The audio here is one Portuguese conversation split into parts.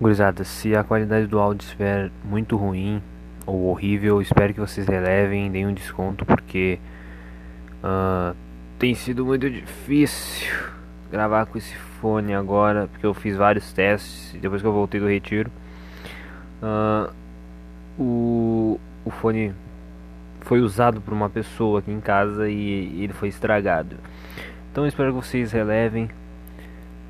Gurizada, se a qualidade do áudio estiver muito ruim ou horrível, espero que vocês relevem, deem um desconto porque uh, tem sido muito difícil gravar com esse fone agora, porque eu fiz vários testes depois que eu voltei do retiro. Uh, o, o fone foi usado por uma pessoa aqui em casa e ele foi estragado. Então espero que vocês relevem.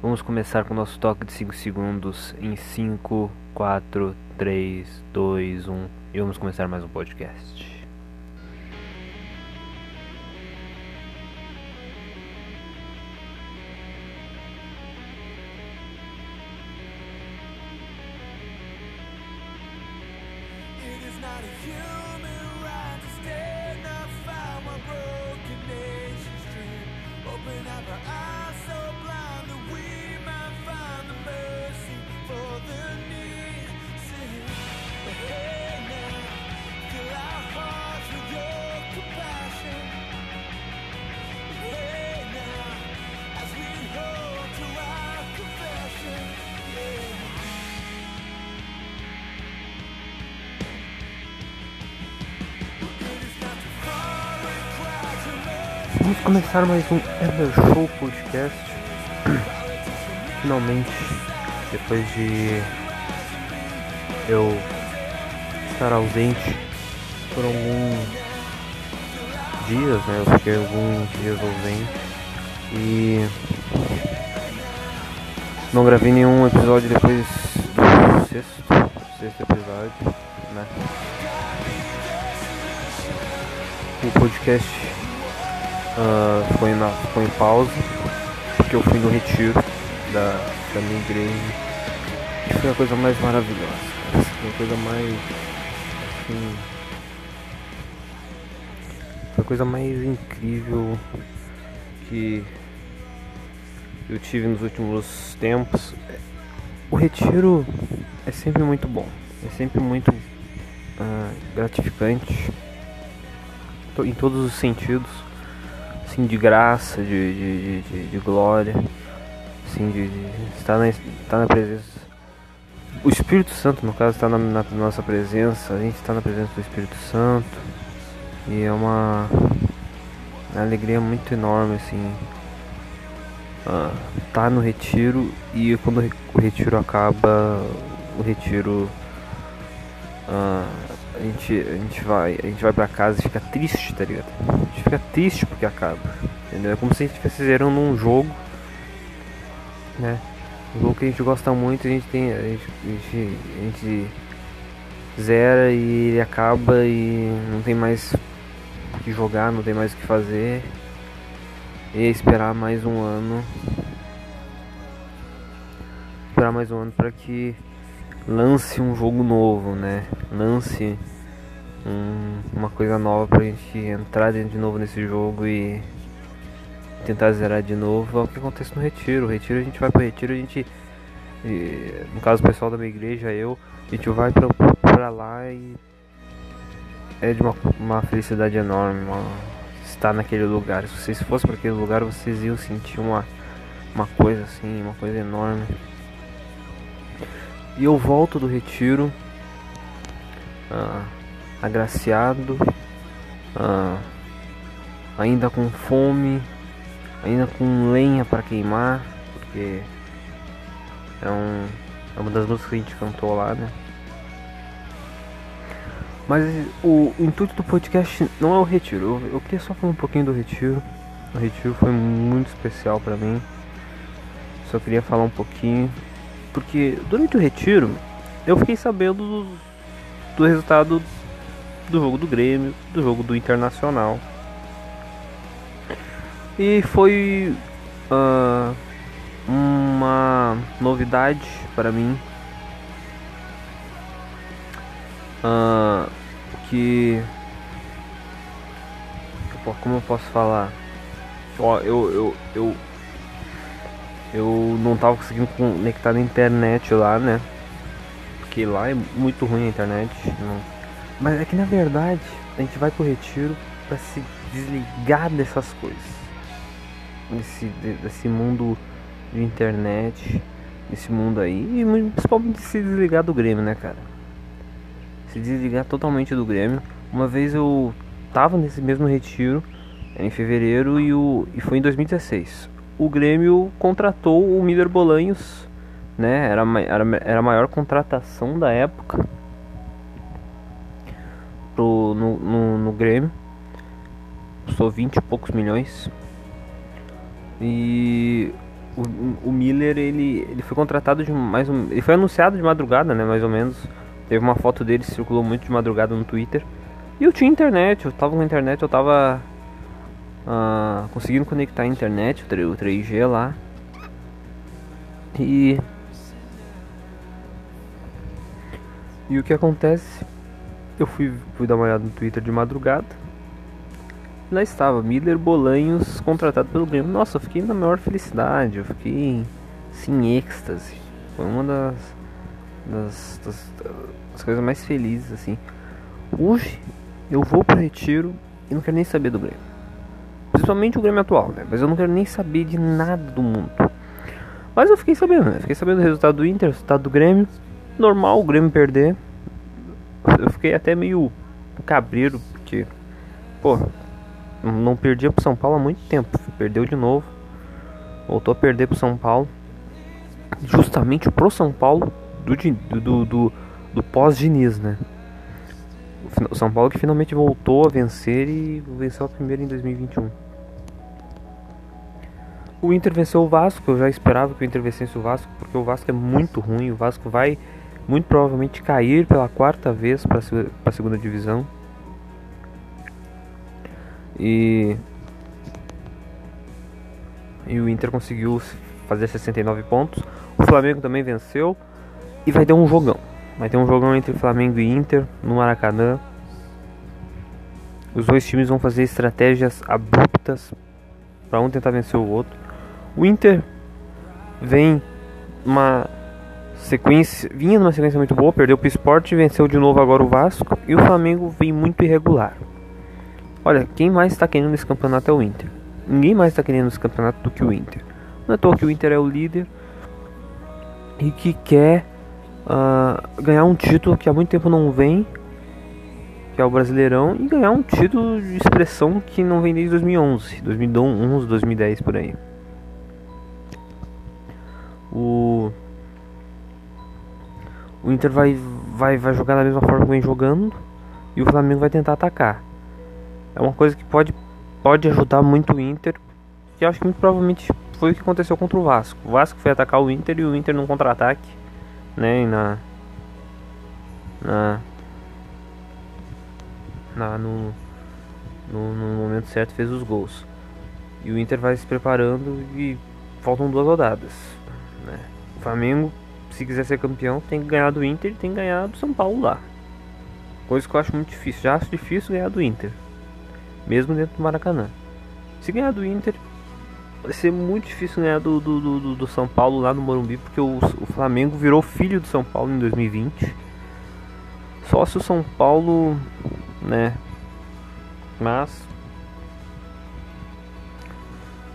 Vamos começar com o nosso toque de 5 segundos em 5, 4, 3, 2, 1 e vamos começar mais um podcast. Começar mais um Ever Show Podcast. Finalmente, depois de eu estar ausente por alguns dias, né? Eu fiquei alguns dias ausente e não gravei nenhum episódio depois do sexto, sexto episódio, né? O podcast uh, ficou, na, ficou em pausa, porque eu fui no retiro da, da minha igreja. E foi a coisa mais maravilhosa, Foi a coisa mais. Assim, foi a coisa mais incrível que eu tive nos últimos tempos. O retiro é sempre muito bom, é sempre muito uh, gratificante em todos os sentidos assim, de graça, de, de, de, de glória, assim, de, de, estar, na, estar na presença. O Espírito Santo, no caso, está na, na nossa presença, a gente está na presença do Espírito Santo e é uma, uma alegria muito enorme, assim, uh, tá no retiro e quando o retiro acaba, o retiro. Uh, a gente, a gente vai, a gente vai pra casa e fica triste, tá ligado? A gente fica triste porque acaba, entendeu? É como se a gente estivesse zerando um jogo, né? Um jogo que a gente gosta muito, a gente tem, a gente, a gente, a gente zera e ele acaba e não tem mais o que jogar, não tem mais o que fazer. E esperar mais um ano. Esperar mais um ano para que lance um jogo novo, né? Lance um, uma coisa nova pra gente entrar de novo nesse jogo e tentar zerar de novo. É o que acontece no retiro. O retiro a gente vai pro retiro, a gente. No caso o pessoal da minha igreja, eu, a gente vai pra, pra lá e é de uma, uma felicidade enorme uma, estar naquele lugar. Se vocês fossem para aquele lugar, vocês iam sentir uma, uma coisa assim, uma coisa enorme. E eu volto do retiro ah, agraciado, ah, ainda com fome, ainda com lenha para queimar, porque é, um, é uma das músicas que a gente cantou lá, né? Mas o, o intuito do podcast não é o retiro. Eu, eu, queria só falar um pouquinho do retiro. O retiro foi muito especial para mim. Só queria falar um pouquinho porque durante o retiro eu fiquei sabendo do, do resultado do jogo do Grêmio, do jogo do Internacional. E foi uh, uma novidade para mim. Uh, que. Como eu posso falar? Ó, eu, eu, eu eu não tava conseguindo conectar na internet lá, né? Porque lá é muito ruim a internet. Não. Mas é que na verdade a gente vai pro retiro para se desligar dessas coisas. Desse, desse mundo de internet. nesse mundo aí. E principalmente se desligar do Grêmio, né, cara? Se desligar totalmente do Grêmio. Uma vez eu tava nesse mesmo retiro em fevereiro e, o, e foi em 2016. O Grêmio contratou o Miller Bolanhos, né? Era, era, era a maior contratação da época pro, no, no, no Grêmio. Custou 20 e poucos milhões. E o, o Miller ele, ele foi contratado de mais um. Ele foi anunciado de madrugada, né? Mais ou menos. Teve uma foto dele, circulou muito de madrugada no Twitter. E eu tinha internet, eu tava com internet, eu tava uh, conseguindo conectar a internet, o 3G lá. E. E o que acontece? Eu fui, fui dar uma olhada no Twitter de madrugada. Lá estava, Miller Bolanhos contratado pelo Grêmio. Nossa, eu fiquei na maior felicidade, eu fiquei sim êxtase. Foi uma das, das, das, das coisas mais felizes assim. Hoje eu vou pro retiro e não quero nem saber do Grêmio. Principalmente o Grêmio atual, né? Mas eu não quero nem saber de nada do mundo. Mas eu fiquei sabendo, né? Fiquei sabendo do resultado do Inter, resultado do Grêmio. Normal o Grêmio perder. Eu fiquei até meio cabreiro, porque, pô, não perdia pro São Paulo há muito tempo. Perdeu de novo. Voltou a perder pro São Paulo. Justamente pro São Paulo do, do, do, do pós-Diniz, né? O São Paulo que finalmente voltou a vencer e venceu a primeira em 2021. O Inter venceu o Vasco, eu já esperava que o Inter vencesse o Vasco, porque o Vasco é muito ruim, o Vasco vai muito provavelmente cair pela quarta vez para a segunda divisão. E e o Inter conseguiu fazer 69 pontos. O Flamengo também venceu e vai ter um jogão. Vai ter um jogão entre Flamengo e Inter no Maracanã. Os dois times vão fazer estratégias abruptas para um tentar vencer o outro. O Inter vem uma sequência, vinha numa sequência muito boa, perdeu para o Sport, venceu de novo agora o Vasco e o Flamengo vem muito irregular. Olha, quem mais está querendo nesse campeonato é o Inter. Ninguém mais está querendo nesse campeonato do que o Inter. Não é toa que o Inter é o líder e que quer uh, ganhar um título que há muito tempo não vem, que é o Brasileirão, e ganhar um título de expressão que não vem desde 2011, 2011, 2010 por aí. O o Inter vai, vai, vai jogar da mesma forma que vem jogando e o Flamengo vai tentar atacar é uma coisa que pode, pode ajudar muito o Inter. Que acho que muito provavelmente foi o que aconteceu contra o Vasco. O Vasco foi atacar o Inter e o Inter num contra-ataque, né? Na, na, na no, no, no, momento certo fez os gols. E o Inter vai se preparando e faltam duas rodadas. Flamengo, se quiser ser campeão, tem que ganhar do Inter e tem que ganhar do São Paulo lá. Coisa que eu acho muito difícil. Já acho difícil ganhar do Inter mesmo dentro do Maracanã. Se ganhar do Inter, vai ser muito difícil ganhar do, do, do, do São Paulo lá no Morumbi, porque o, o, Flamengo virou filho do São Paulo em 2020. Só se o São Paulo, né? Mas.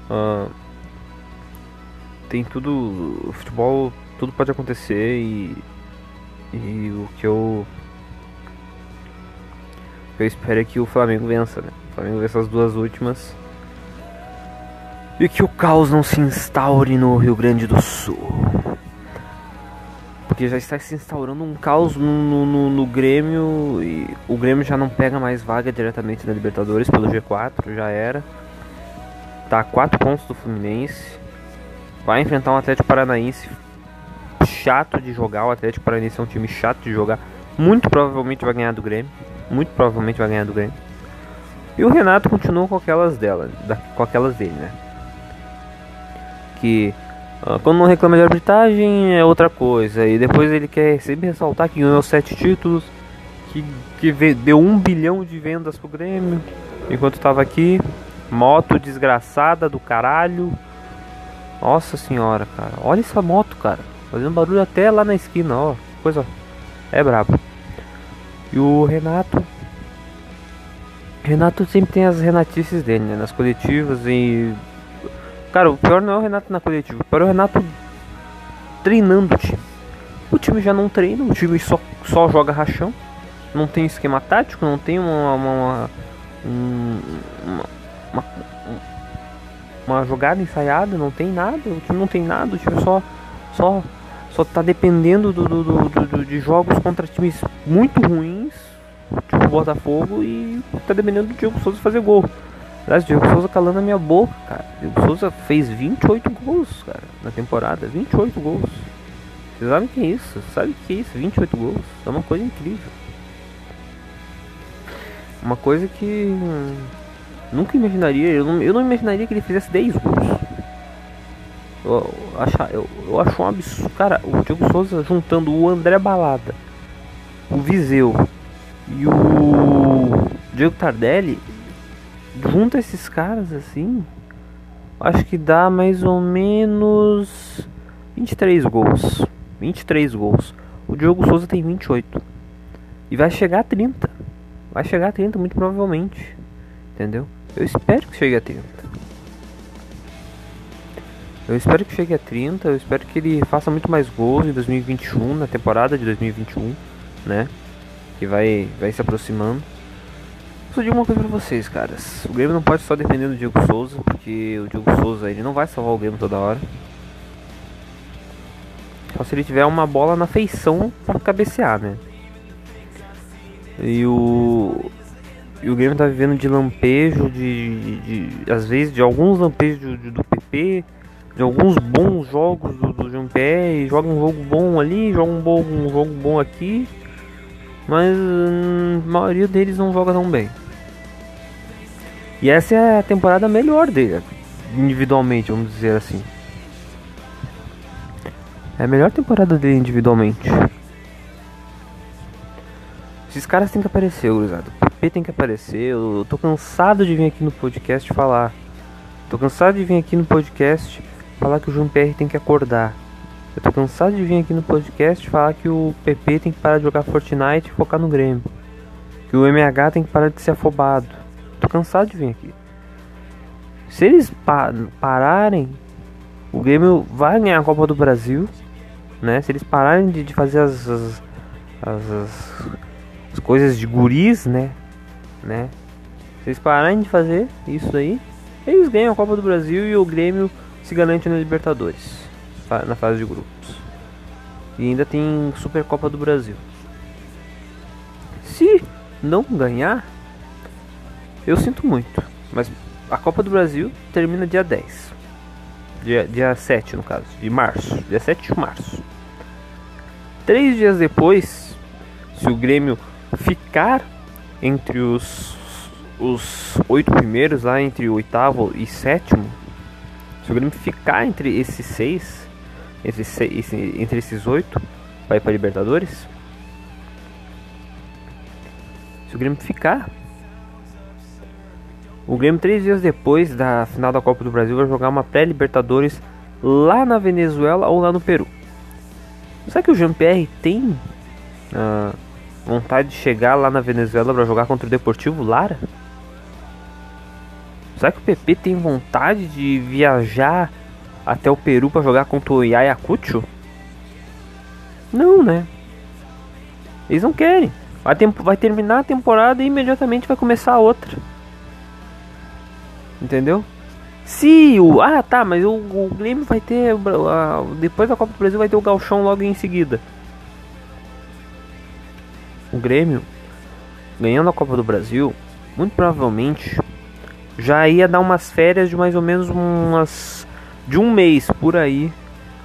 Uh, tem tudo. O futebol, tudo pode acontecer e. E o que eu. eu espero é que o Flamengo vença, né? Flamengo essas duas últimas. E que o caos não se instaure no Rio Grande do Sul. Porque já está se instaurando um caos no, no, no, Grêmio. E o Grêmio já não pega mais vaga diretamente na Libertadores pelo G4, já era. Tá a 4 pontos do Fluminense. Vai enfrentar um Atlético Paranaense chato de jogar. O Atlético Paranaense é um time chato de jogar. Muito provavelmente vai ganhar do Grêmio. Muito provavelmente vai ganhar do Grêmio. E o Renato continua com aquelas dela, da, com aquelas dele, né? Que uh, quando não reclama de arbitragem é outra coisa. E depois ele quer sempre ressaltar que ganhou sete títulos, que, que deu um bilhão de vendas pro Grêmio. Enquanto estava aqui, moto desgraçada do caralho. Nossa senhora, cara. Olha essa moto, cara. Fazendo barulho até lá na esquina, ó. Coisa. É brabo. E o Renato Renato sempre tem as renatices dele, né? Nas coletivas e. Cara, o pior não é o Renato na coletiva. O pior é o Renato treinando o time. O time já não treina, o time só, só joga rachão, não tem esquema tático, não tem uma, uma, uma, uma, uma jogada ensaiada, não tem nada, o time não tem nada, o time só, só, só tá dependendo do, do, do, do de jogos contra times muito ruins, tipo o Botafogo, e tá dependendo do Diego Souza fazer gol. Aliás, Diego Souza calando a minha boca, cara. Diego Souza fez 28 gols, cara, na temporada. 28 gols. Vocês sabem o que é isso? Sabe o que é isso? 28 gols. É uma coisa incrível. Uma coisa que nunca imaginaria. Eu não, eu não imaginaria que ele fizesse 10 gols. Eu, acho, eu, eu acho um absurdo. Cara, o Diego Souza juntando o André Balada, o Viseu e o Diego Tardelli. Junta esses caras assim. Acho que dá mais ou menos 23 gols. 23 gols. O Diogo Souza tem 28. E vai chegar a 30. Vai chegar a 30 muito provavelmente. Entendeu? Eu espero que chegue a 30. Eu espero que chegue a 30, eu espero que ele faça muito mais gols em 2021, na temporada de 2021, né? Que vai, vai se aproximando. Só digo uma coisa pra vocês, caras. O Grêmio não pode só depender do Diego Souza, porque o Diego Souza ele não vai salvar o Grêmio toda hora. Só se ele tiver uma bola na feição para cabecear, né? E o. E o Grêmio tá vivendo de lampejo, de, de, de às vezes de alguns lampejos do, do PP, de alguns bons jogos do, do Jean-Pierre, joga um jogo bom ali, joga um, bom, um jogo bom aqui, mas hum, a maioria deles não joga tão bem. E essa é a temporada melhor dele, individualmente, vamos dizer assim. É a melhor temporada dele individualmente. Esses caras têm que aparecer, gurizada. PP tem que aparecer. Eu tô cansado de vir aqui no podcast falar. Tô cansado de vir aqui no podcast falar que o João tem que acordar. Eu tô cansado de vir aqui no podcast falar que o PP tem que parar de jogar Fortnite e focar no Grêmio. Que o MH tem que parar de ser afobado. Tô cansado de vir aqui. Se eles pa pararem, o Grêmio vai ganhar a Copa do Brasil né? Se eles pararem de, de fazer as as, as, as, coisas de guris, né? Né? Se eles pararem de fazer isso aí, eles ganham a Copa do Brasil e o Grêmio se garante na Libertadores, na fase de grupos. E ainda tem Supercopa do Brasil. Se não ganhar, eu sinto muito, mas a Copa do Brasil termina dia 10. Dia, dia 7 no caso, de março. Dia 7 de março. Três dias depois, se o Grêmio ficar entre os, os oito primeiros, lá entre o oitavo e sétimo, se o Grêmio ficar entre esses seis, entre, seis, entre esses oito, vai para Libertadores. Se o Grêmio ficar, o Grêmio, três dias depois da final da Copa do Brasil, vai jogar uma pré-Libertadores lá na Venezuela ou lá no Peru. Será que o Jean-Pierre tem uh, vontade de chegar lá na Venezuela para jogar contra o Deportivo Lara? Será que o PP tem vontade de viajar até o Peru para jogar contra o Ayacucho? Não, né? Eles não querem. Vai, vai terminar a temporada e imediatamente vai começar a outra. Entendeu? Se o. Ah, tá, mas o, o Grêmio vai ter. depois da Copa do Brasil vai ter o Galchão logo em seguida. O Grêmio, ganhando a Copa do Brasil, muito provavelmente já ia dar umas férias de mais ou menos umas. de um mês por aí,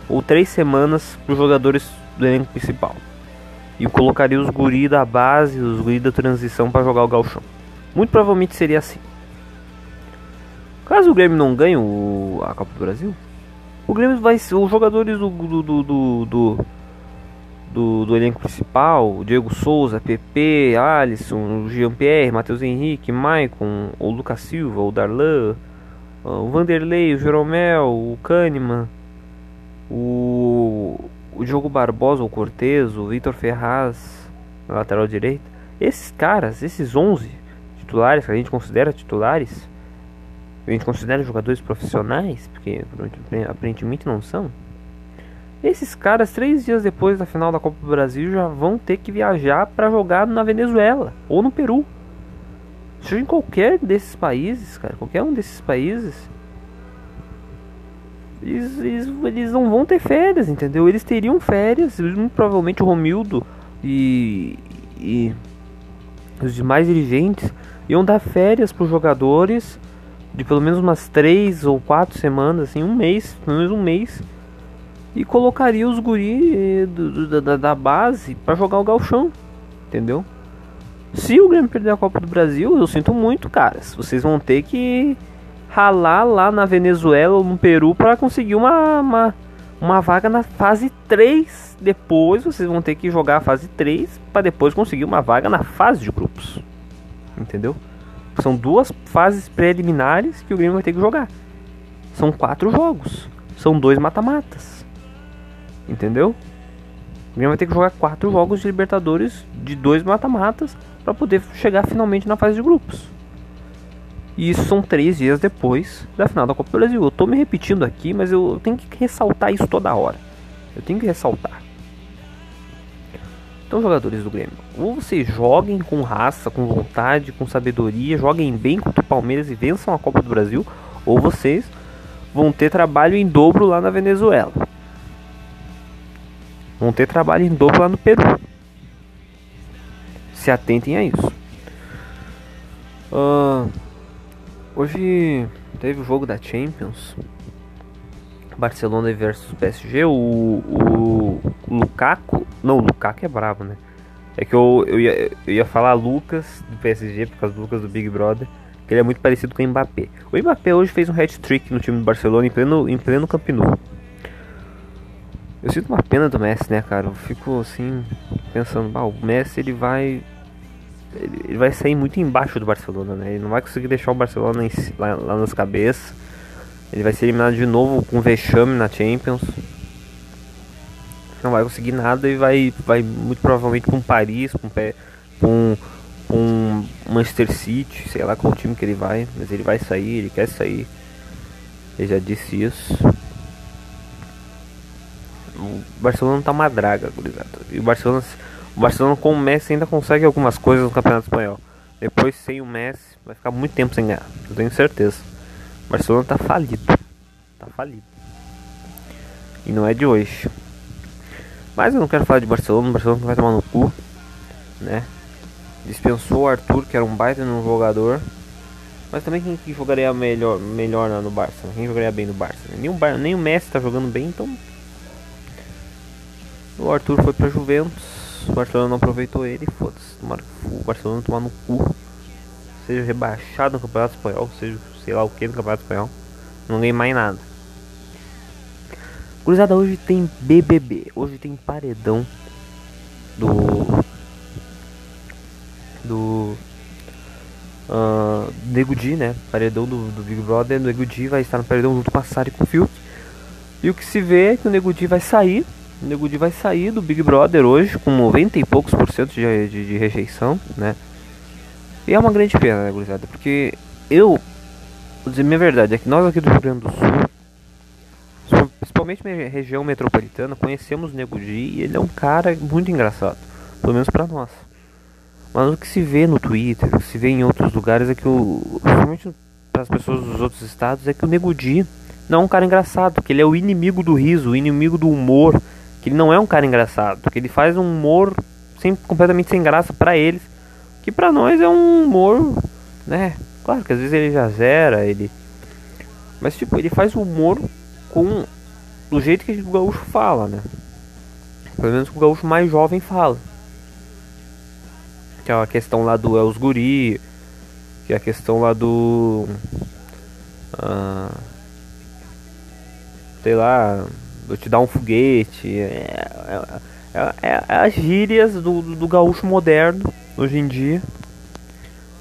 ou três semanas para os jogadores do elenco principal. E colocaria os guri da base, os guri da transição para jogar o Galchão. Muito provavelmente seria assim. Caso o Grêmio não ganhe o, a Copa do Brasil, o Grêmio vai os jogadores do do, do, do, do, do, do elenco principal, Diego Souza, PP, Alisson, Jean-Pierre, Matheus Henrique, Maicon, o Lucas Silva, o Darlan, o Vanderlei, o Jeromel, o Kahneman, o, o Diogo Barbosa, o Cortez, o Vitor Ferraz, na lateral direita. Esses caras, esses 11 titulares que a gente considera titulares, a gente considera jogadores profissionais, porque aparentemente não são, Esses caras, três dias depois da final da Copa do Brasil, já vão ter que viajar para jogar na Venezuela ou no Peru. Seja em qualquer desses países, cara, qualquer um desses países, eles, eles, eles não vão ter férias, entendeu? Eles teriam férias, provavelmente o Romildo e, e os demais dirigentes iam dar férias para os jogadores de pelo menos umas três ou quatro semanas, assim, um mês, pelo menos um mês, e colocaria os guri eh, do, da, da base para jogar o galchão, entendeu? Se o Grêmio perder a Copa do Brasil, eu sinto muito, caras. Vocês vão ter que ralar lá na Venezuela ou no Peru para conseguir uma, uma, uma vaga na fase 3. Depois vocês vão ter que jogar a fase 3 para depois conseguir uma vaga na fase de grupos. Entendeu? São duas fases preliminares que o Grêmio vai ter que jogar. São quatro jogos. São dois mata-matas. Entendeu? O Grêmio vai ter que jogar quatro jogos de Libertadores de dois mata-matas para poder chegar finalmente na fase de grupos. E isso são três dias depois da final da Copa do Brasil. Eu tô me repetindo aqui, mas eu tenho que ressaltar isso toda hora. Eu tenho que ressaltar. Então, jogadores do Grêmio, ou vocês joguem com raça, com vontade, com sabedoria, joguem bem contra o Palmeiras e vençam a Copa do Brasil, ou vocês vão ter trabalho em dobro lá na Venezuela. Vão ter trabalho em dobro lá no Peru. Se atentem a isso. Uh, hoje teve o jogo da Champions. Barcelona versus PSG. O, o, Lukaku. Não, o Lukaku é brabo, né? É que eu, eu, ia, eu ia falar Lucas do PSG por causa do Lucas do Big Brother. Que ele é muito parecido com o Mbappé. O Mbappé hoje fez um hat-trick no time do Barcelona em pleno, em pleno Camp Nou. Eu sinto uma pena do Messi, né, cara? Eu fico assim, pensando, ah, o Messi ele vai. Ele vai sair muito embaixo do Barcelona, né? Ele não vai conseguir deixar o Barcelona em, lá, lá nas cabeças. Ele vai ser eliminado de novo com vexame na Champions. Não vai conseguir nada e vai, vai muito provavelmente um Paris, um, um, um Manchester City, sei lá qual time que ele vai, mas ele vai sair, ele quer sair. Ele já disse isso. O Barcelona tá uma draga, gurizada. E o Barcelona, o Barcelona com o Messi ainda consegue algumas coisas no Campeonato Espanhol. Depois sem o Messi vai ficar muito tempo sem ganhar, eu tenho certeza. O Barcelona tá falido. Tá falido. E não é de hoje. Mas eu não quero falar de Barcelona, o Barcelona vai tomar no cu, né? Dispensou o Arthur, que era um baita no jogador. Mas também quem que jogaria melhor, melhor no Barça? Quem jogaria bem no Barça? Nem o, Bar nem o Messi tá jogando bem, então. O Arthur foi pra Juventus. O Barcelona não aproveitou ele, foda-se. O Barcelona tomar no cu. Seja rebaixado no Campeonato Espanhol, seja sei lá o que no Campeonato Espanhol. Não ganhei mais nada. Cruzada hoje tem BBB. Hoje tem paredão do. Do. Uh, Nego Di, né? Paredão do, do Big Brother. O Nego Di vai estar no paredão junto com a Sari e com o Fiuk. E o que se vê é que o Nego Di vai sair. O Nego vai sair do Big Brother hoje com 90 e poucos por cento de, de, de rejeição, né? E é uma grande pena, né, gurizada? Porque eu Vou dizer minha verdade, é que nós aqui do Rio Grande do Sul, principalmente na região metropolitana, conhecemos o Nego e ele é um cara muito engraçado, pelo menos para nós. Mas o que se vê no Twitter, o que se vê em outros lugares é que o. Principalmente para as pessoas dos outros estados, é que o Nego Di não é um cara engraçado, que ele é o inimigo do riso, o inimigo do humor, que ele não é um cara engraçado, que ele faz um humor sem, completamente sem graça para eles, que para nós é um humor, né, Claro que às vezes ele já zera, ele. Mas tipo, ele faz o humor com do jeito que o gaúcho fala, né? Pelo menos o gaúcho mais jovem fala. Que é a questão lá do Els Guri, que é a questão lá do. Ah, sei lá, vou te dar um foguete. É, é, é, é, é as gírias do, do gaúcho moderno hoje em dia.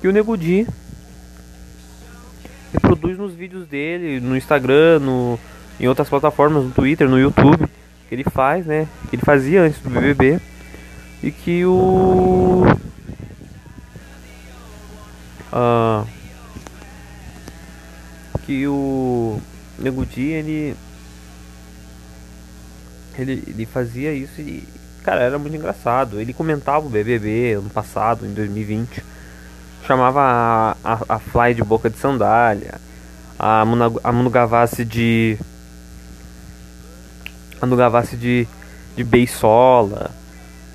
E o Nego Di reproduz nos vídeos dele, no Instagram, no, em outras plataformas, no Twitter, no YouTube, que ele faz, né? Que ele fazia antes do BBB. E que o. Uh, que o Nego Di, ele. Ele, ele fazia isso e, cara, era muito engraçado. Ele comentava o BBB ano passado, em 2020. Chamava a, a, a Fly de boca de sandália. A, Muna, a Munu Gavassi de. A Munu Gavassi de, de beisola.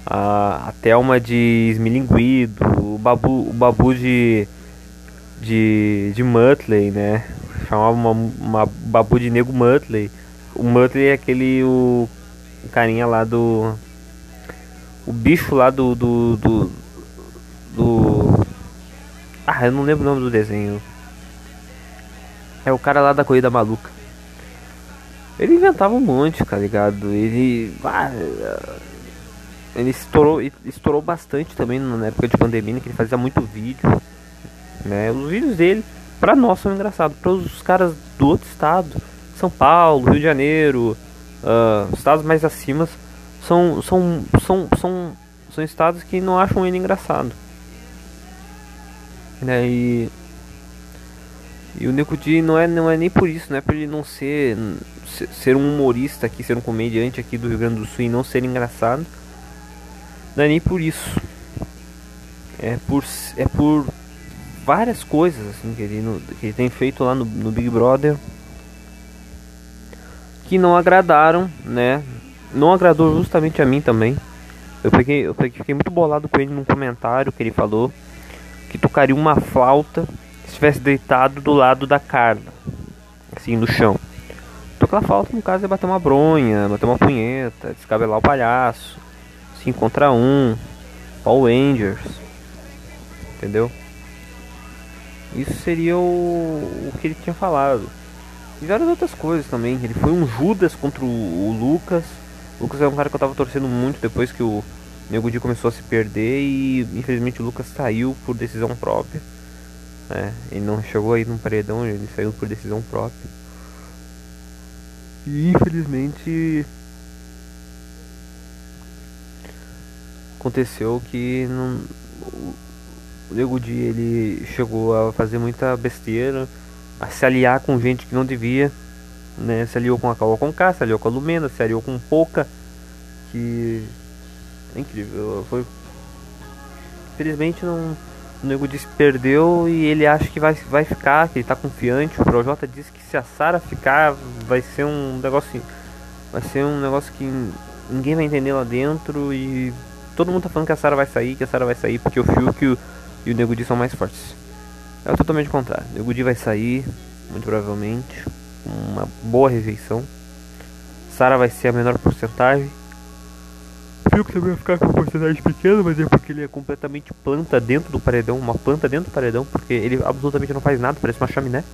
A, a Thelma de esmilinguido. O Babu, o Babu de. De, de Muttley, né? Chamava uma, uma Babu de Nego Muttley. O Muttley é aquele. O, o carinha lá do. O bicho lá do. Do. Do. do ah, eu não lembro o nome do desenho. É o cara lá da Corrida Maluca. Ele inventava um monte, tá ligado? Ele. Ah, ele estourou, estourou bastante também na época de pandemia, que ele fazia muito vídeo. Né? Os vídeos dele, pra nós, são engraçados. Para os caras do outro estado, São Paulo, Rio de Janeiro, uh, estados mais acima são, são, são, são, são estados que não acham ele engraçado. Né? E, e o Nekudi não é, não é nem por isso, não é por ele não ser, ser um humorista aqui, ser um comediante aqui do Rio Grande do Sul e não ser engraçado. Não é nem por isso. É por, é por várias coisas assim, que, ele, que ele tem feito lá no, no Big Brother que não agradaram, né? Não agradou justamente a mim também. Eu eu fiquei muito bolado com ele num comentário que ele falou que tocaria uma flauta se estivesse deitado do lado da Carla, assim, no chão. Tocar flauta, no caso, é bater uma bronha, bater uma punheta, descabelar o palhaço, se encontrar um, Paul Rangers, entendeu? Isso seria o, o que ele tinha falado. E várias outras coisas também. Ele foi um Judas contra o, o Lucas. O Lucas é um cara que eu tava torcendo muito depois que o Nego Di começou a se perder e infelizmente o Lucas saiu por decisão própria. É, ele não chegou aí num paredão, ele saiu por decisão própria. E infelizmente aconteceu que não, o Nego Di ele chegou a fazer muita besteira a se aliar com gente que não devia, né? Se aliou com a Kawa Conká, se aliou com a Lumena, se aliou com Pouca, que é incrível, foi infelizmente não o Nego disse perdeu e ele acha que vai, vai ficar, que ele tá confiante. O Projota disse que se a Sara ficar vai ser um negócio vai ser um negócio que ninguém vai entender lá dentro e todo mundo tá falando que a Sara vai sair, que a Sara vai sair porque o Fiuk e o, e o Nego Di são mais fortes. É totalmente contrário. O Gudi vai sair, muito provavelmente, com uma boa rejeição. Sara vai ser a menor porcentagem. Fiuk também vai ficar com uma porcentagem pequena, mas é porque ele é completamente planta dentro do paredão, uma planta dentro do paredão, porque ele absolutamente não faz nada, parece uma chaminé.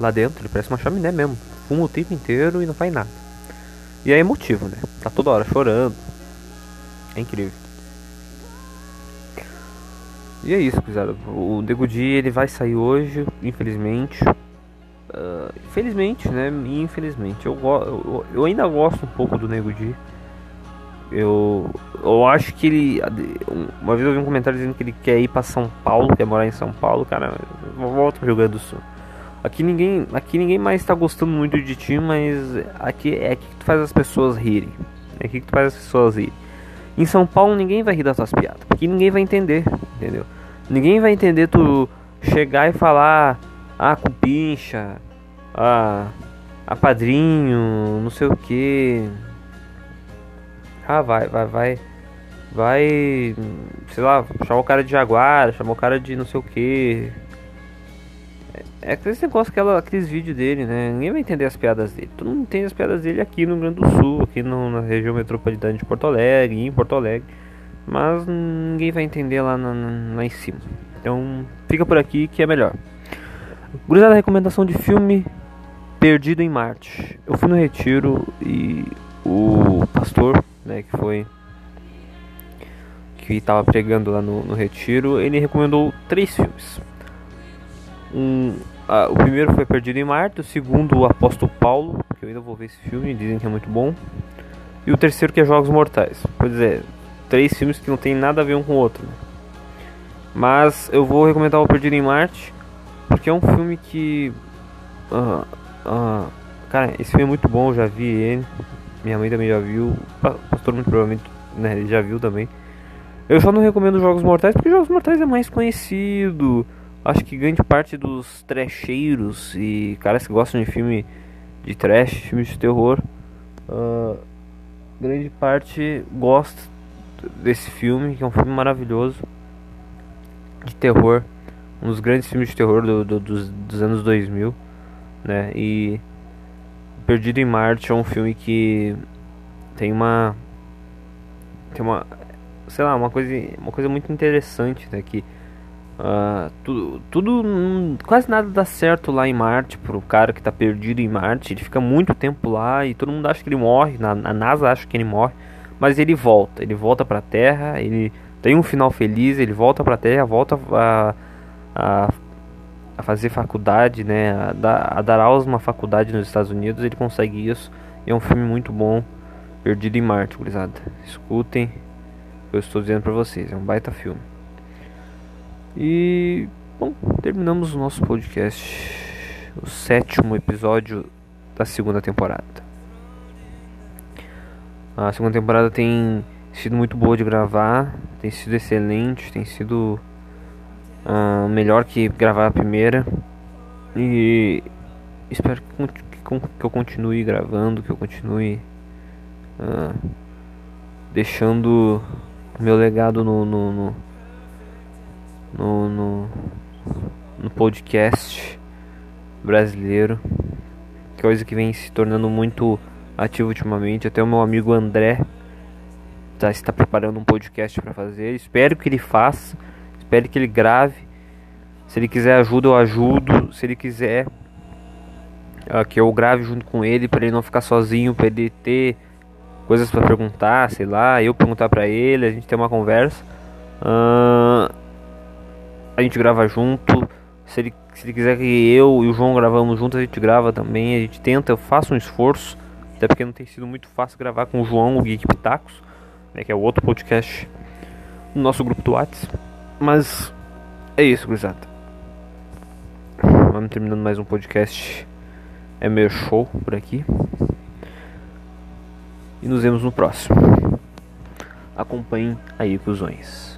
Lá dentro, ele parece uma chaminé mesmo. Fuma o tempo inteiro e não faz nada. E é emotivo, né? Tá toda hora chorando. É incrível. E é isso, pesado. O Degudi ele vai sair hoje, infelizmente. Uh, infelizmente, né? Infelizmente. Eu, eu, eu, ainda gosto um pouco do Nego Di. Eu, eu acho que ele. Uma vez eu vi um comentário dizendo que ele quer ir para São Paulo, quer morar em São Paulo. Cara, volta pro Rio Grande do Sul. Aqui ninguém, aqui ninguém mais tá gostando muito de ti, mas aqui é aqui que tu faz as pessoas rirem. É aqui que tu faz as pessoas rirem. Em São Paulo ninguém vai rir das tuas piadas, porque ninguém vai entender, entendeu? Ninguém vai entender tu chegar e falar ah, cupincha, ah, a padrinho, não sei o que. Ah, vai, vai, vai. Vai, sei lá, chamar o cara de jaguar, chamar o cara de não sei o que. É aquele negócio, aquela, aqueles vídeos dele, né? Ninguém vai entender as piadas dele. Tu não entende as piadas dele aqui no Rio Grande do Sul, aqui no, na região metropolitana de Porto Alegre, em Porto Alegre. Mas ninguém vai entender lá, na, lá em cima. Então fica por aqui que é melhor. Gurizada, recomendação de filme Perdido em Marte. Eu fui no retiro e o pastor, né, que foi que estava pregando lá no, no retiro, ele recomendou três filmes. Um, o primeiro foi Perdido em Marte, o segundo o Apóstolo Paulo, que eu ainda vou ver esse filme, dizem que é muito bom. E o terceiro que é Jogos Mortais. Pois é, três filmes que não tem nada a ver um com o outro. Né? Mas eu vou recomendar o Perdido em Marte, porque é um filme que. Uh, uh, cara, esse filme é muito bom, eu já vi ele. minha mãe também já viu, o pastor muito provavelmente né, ele já viu também. Eu só não recomendo Jogos Mortais porque Jogos Mortais é mais conhecido. Acho que grande parte dos trecheiros e caras que gostam de filme de trash, filme de terror, uh, grande parte gosta desse filme, que é um filme maravilhoso de terror, um dos grandes filmes de terror do, do, dos, dos anos 2000, né? E Perdido em Marte é um filme que tem uma tem uma sei lá uma coisa uma coisa muito interessante né que uh, tudo, tudo quase nada dá certo lá em Marte pro cara que tá perdido em Marte ele fica muito tempo lá e todo mundo acha que ele morre na, NASA acha que ele morre mas ele volta ele volta para a Terra ele tem um final feliz ele volta para a Terra volta a, a a fazer faculdade, né, a dar, a dar aulas numa faculdade nos Estados Unidos, ele consegue isso. E é um filme muito bom, Perdido em Marte, gurizada. Escutem, eu estou dizendo para vocês, é um baita filme. E, bom, terminamos o nosso podcast, o sétimo episódio da segunda temporada. A segunda temporada tem sido muito boa de gravar, tem sido excelente, tem sido uh, melhor que gravar a primeira. E espero que, que, que eu continue gravando, que eu continue uh, deixando meu legado no no, no, no, no, no podcast brasileiro. Coisa que vem se tornando muito ativo ultimamente. Até o meu amigo André tá, está preparando um podcast para fazer. Espero que ele faça Pede que ele grave. Se ele quiser ajuda, eu ajudo. Se ele quiser uh, que eu grave junto com ele, para ele não ficar sozinho, para ele ter coisas para perguntar, sei lá, eu perguntar para ele, a gente ter uma conversa. Uh, a gente grava junto. Se ele, se ele quiser que eu e o João gravamos juntos, a gente grava também. A gente tenta, eu faço um esforço. Até porque não tem sido muito fácil gravar com o João, o Geek Pitacos, né, que é o outro podcast no nosso grupo do WhatsApp. Mas é isso, gurizada. Vamos terminando mais um podcast. É meu show por aqui. E nos vemos no próximo. Acompanhem aí, cuzões.